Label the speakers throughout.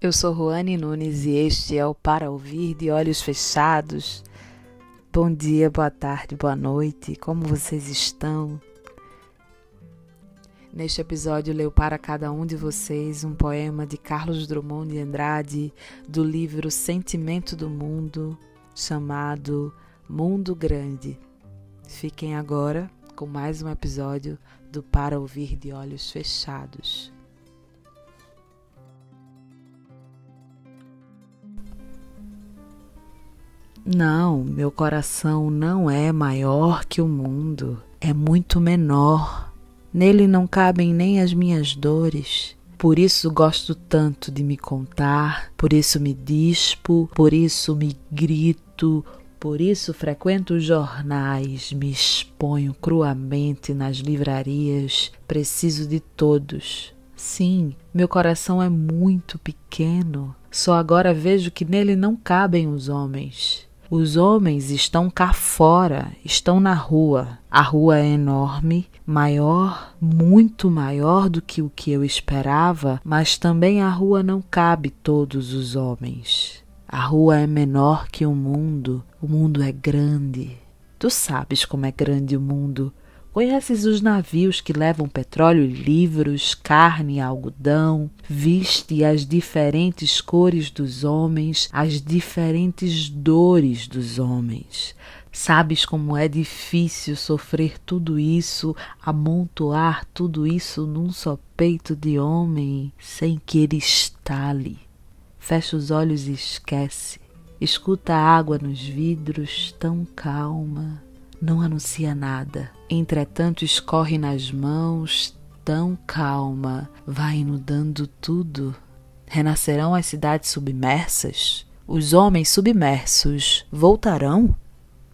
Speaker 1: Eu sou Ruane Nunes e este é o Para Ouvir de Olhos Fechados. Bom dia, boa tarde, boa noite, como vocês estão? Neste episódio, leio para cada um de vocês um poema de Carlos Drummond de Andrade, do livro Sentimento do Mundo, chamado Mundo Grande. Fiquem agora com mais um episódio do Para Ouvir de Olhos Fechados. Não, meu coração não é maior que o mundo, é muito menor. Nele não cabem nem as minhas dores. Por isso gosto tanto de me contar, por isso me dispo, por isso me grito, por isso frequento os jornais, me exponho cruamente nas livrarias, preciso de todos. Sim, meu coração é muito pequeno. Só agora vejo que nele não cabem os homens. Os homens estão cá fora, estão na rua. A rua é enorme, maior, muito maior do que o que eu esperava, mas também a rua não cabe todos os homens. A rua é menor que o mundo, o mundo é grande. Tu sabes como é grande o mundo. Conheces os navios que levam petróleo, livros, carne, algodão, viste as diferentes cores dos homens, as diferentes dores dos homens. Sabes como é difícil sofrer tudo isso, amontoar tudo isso num só peito de homem, sem que ele estale. Fecha os olhos e esquece. Escuta a água nos vidros, tão calma não anuncia nada. Entretanto, escorre nas mãos, tão calma, vai inundando tudo. Renascerão as cidades submersas? Os homens submersos voltarão?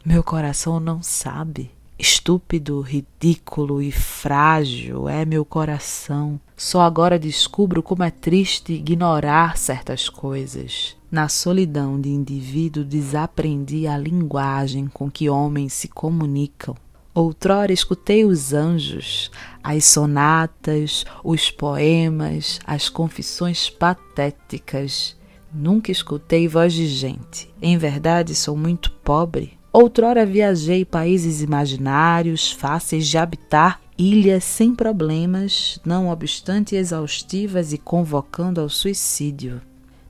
Speaker 1: Meu coração não sabe. Estúpido, ridículo e frágil é meu coração. Só agora descubro como é triste ignorar certas coisas. Na solidão de indivíduo desaprendi a linguagem com que homens se comunicam. Outrora escutei os anjos, as sonatas, os poemas, as confissões patéticas. Nunca escutei voz de gente. Em verdade, sou muito pobre. Outrora viajei países imaginários, fáceis de habitar, ilhas sem problemas, não obstante exaustivas e convocando ao suicídio.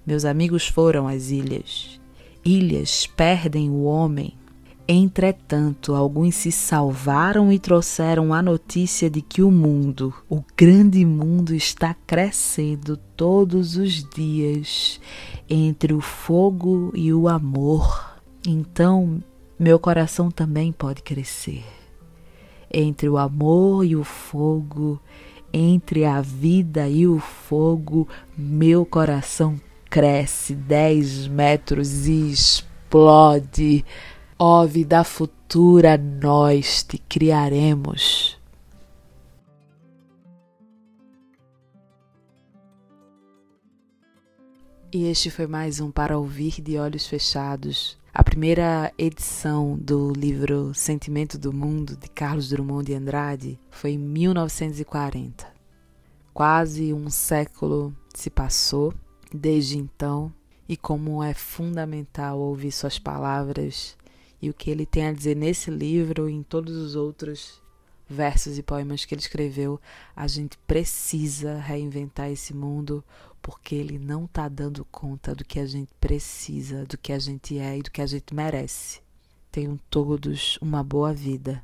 Speaker 1: Meus amigos foram às ilhas. Ilhas perdem o homem. Entretanto, alguns se salvaram e trouxeram a notícia de que o mundo, o grande mundo, está crescendo todos os dias entre o fogo e o amor. Então, meu coração também pode crescer. Entre o amor e o fogo, entre a vida e o fogo, meu coração cresce dez metros e explode. Ó vida futura, nós te criaremos. E este foi mais um Para Ouvir de Olhos Fechados. Primeira edição do livro Sentimento do Mundo, de Carlos Drummond de Andrade, foi em 1940. Quase um século se passou desde então e como é fundamental ouvir suas palavras e o que ele tem a dizer nesse livro e em todos os outros versos e poemas que ele escreveu. A gente precisa reinventar esse mundo porque ele não está dando conta do que a gente precisa, do que a gente é e do que a gente merece. Tenham todos uma boa vida.